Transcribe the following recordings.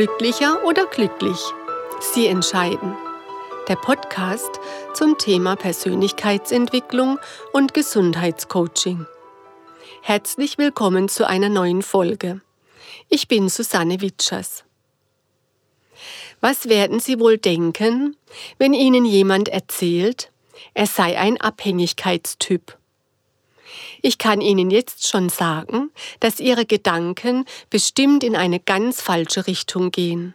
Glücklicher oder glücklich? Sie entscheiden. Der Podcast zum Thema Persönlichkeitsentwicklung und Gesundheitscoaching. Herzlich willkommen zu einer neuen Folge. Ich bin Susanne Witschers. Was werden Sie wohl denken, wenn Ihnen jemand erzählt, er sei ein Abhängigkeitstyp? Ich kann Ihnen jetzt schon sagen, dass Ihre Gedanken bestimmt in eine ganz falsche Richtung gehen.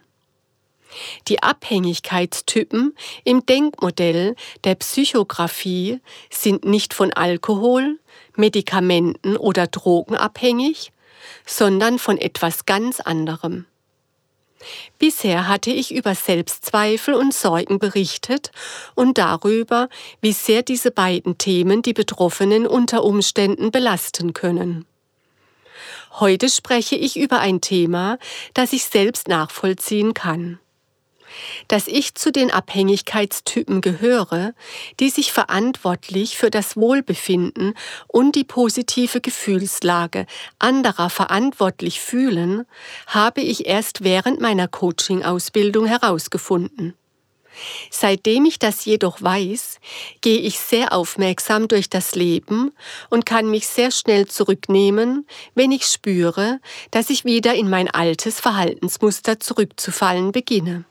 Die Abhängigkeitstypen im Denkmodell der Psychographie sind nicht von Alkohol, Medikamenten oder Drogen abhängig, sondern von etwas ganz anderem. Bisher hatte ich über Selbstzweifel und Sorgen berichtet und darüber, wie sehr diese beiden Themen die Betroffenen unter Umständen belasten können. Heute spreche ich über ein Thema, das ich selbst nachvollziehen kann dass ich zu den Abhängigkeitstypen gehöre, die sich verantwortlich für das Wohlbefinden und die positive Gefühlslage anderer verantwortlich fühlen, habe ich erst während meiner Coaching-Ausbildung herausgefunden. Seitdem ich das jedoch weiß, gehe ich sehr aufmerksam durch das Leben und kann mich sehr schnell zurücknehmen, wenn ich spüre, dass ich wieder in mein altes Verhaltensmuster zurückzufallen beginne.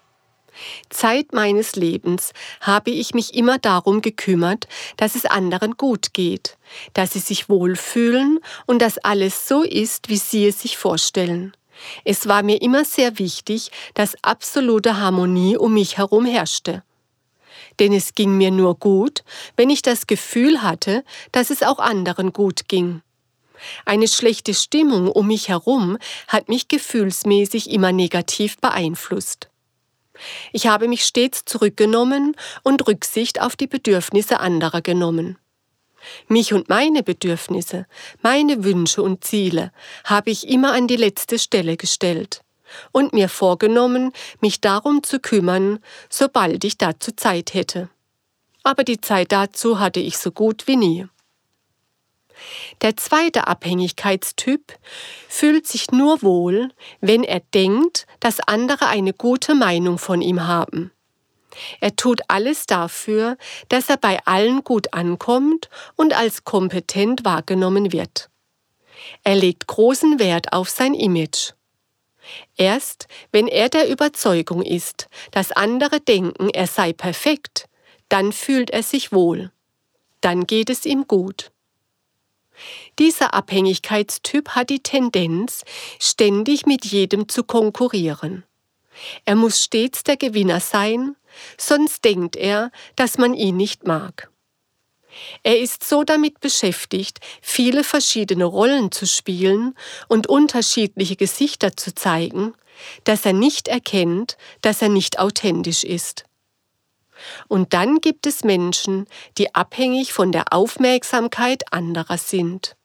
Zeit meines Lebens habe ich mich immer darum gekümmert, dass es anderen gut geht, dass sie sich wohlfühlen und dass alles so ist, wie sie es sich vorstellen. Es war mir immer sehr wichtig, dass absolute Harmonie um mich herum herrschte. Denn es ging mir nur gut, wenn ich das Gefühl hatte, dass es auch anderen gut ging. Eine schlechte Stimmung um mich herum hat mich gefühlsmäßig immer negativ beeinflusst. Ich habe mich stets zurückgenommen und Rücksicht auf die Bedürfnisse anderer genommen. Mich und meine Bedürfnisse, meine Wünsche und Ziele habe ich immer an die letzte Stelle gestellt und mir vorgenommen, mich darum zu kümmern, sobald ich dazu Zeit hätte. Aber die Zeit dazu hatte ich so gut wie nie. Der zweite Abhängigkeitstyp fühlt sich nur wohl, wenn er denkt, dass andere eine gute Meinung von ihm haben. Er tut alles dafür, dass er bei allen gut ankommt und als kompetent wahrgenommen wird. Er legt großen Wert auf sein Image. Erst wenn er der Überzeugung ist, dass andere denken, er sei perfekt, dann fühlt er sich wohl. Dann geht es ihm gut. Dieser Abhängigkeitstyp hat die Tendenz, ständig mit jedem zu konkurrieren. Er muss stets der Gewinner sein, sonst denkt er, dass man ihn nicht mag. Er ist so damit beschäftigt, viele verschiedene Rollen zu spielen und unterschiedliche Gesichter zu zeigen, dass er nicht erkennt, dass er nicht authentisch ist. Und dann gibt es Menschen, die abhängig von der Aufmerksamkeit anderer sind.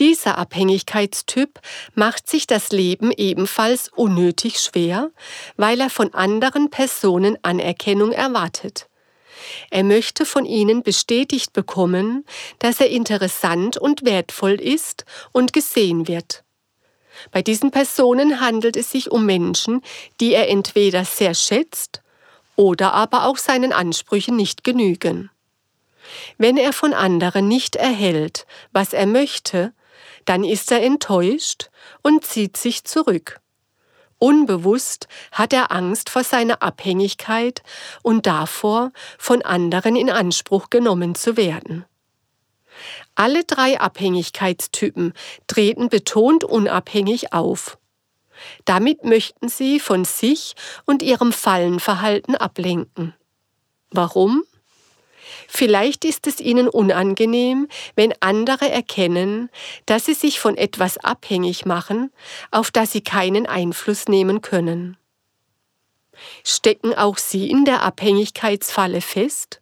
Dieser Abhängigkeitstyp macht sich das Leben ebenfalls unnötig schwer, weil er von anderen Personen Anerkennung erwartet. Er möchte von ihnen bestätigt bekommen, dass er interessant und wertvoll ist und gesehen wird. Bei diesen Personen handelt es sich um Menschen, die er entweder sehr schätzt oder aber auch seinen Ansprüchen nicht genügen. Wenn er von anderen nicht erhält, was er möchte, dann ist er enttäuscht und zieht sich zurück. Unbewusst hat er Angst vor seiner Abhängigkeit und davor, von anderen in Anspruch genommen zu werden. Alle drei Abhängigkeitstypen treten betont unabhängig auf. Damit möchten sie von sich und ihrem Fallenverhalten ablenken. Warum? Vielleicht ist es ihnen unangenehm, wenn andere erkennen, dass sie sich von etwas abhängig machen, auf das sie keinen Einfluss nehmen können. Stecken auch sie in der Abhängigkeitsfalle fest?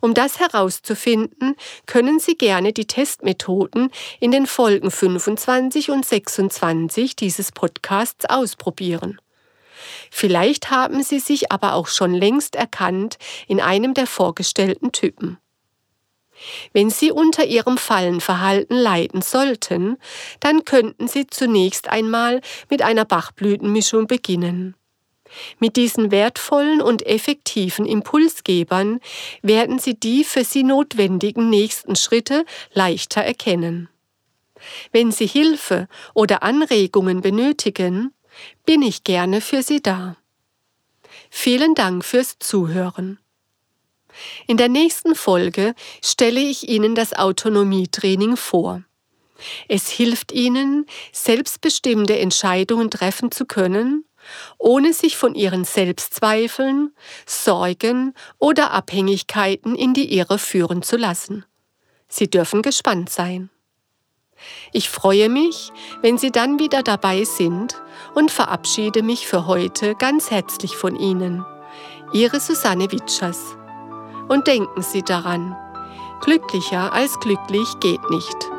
Um das herauszufinden, können Sie gerne die Testmethoden in den Folgen 25 und 26 dieses Podcasts ausprobieren. Vielleicht haben Sie sich aber auch schon längst erkannt in einem der vorgestellten Typen. Wenn Sie unter Ihrem Fallenverhalten leiden sollten, dann könnten Sie zunächst einmal mit einer Bachblütenmischung beginnen. Mit diesen wertvollen und effektiven Impulsgebern werden Sie die für Sie notwendigen nächsten Schritte leichter erkennen. Wenn Sie Hilfe oder Anregungen benötigen, bin ich gerne für Sie da. Vielen Dank fürs Zuhören. In der nächsten Folge stelle ich Ihnen das Autonomietraining vor. Es hilft Ihnen, selbstbestimmte Entscheidungen treffen zu können, ohne sich von Ihren Selbstzweifeln, Sorgen oder Abhängigkeiten in die Irre führen zu lassen. Sie dürfen gespannt sein. Ich freue mich, wenn Sie dann wieder dabei sind und verabschiede mich für heute ganz herzlich von Ihnen. Ihre Susanne Witschers. Und denken Sie daran, glücklicher als glücklich geht nicht.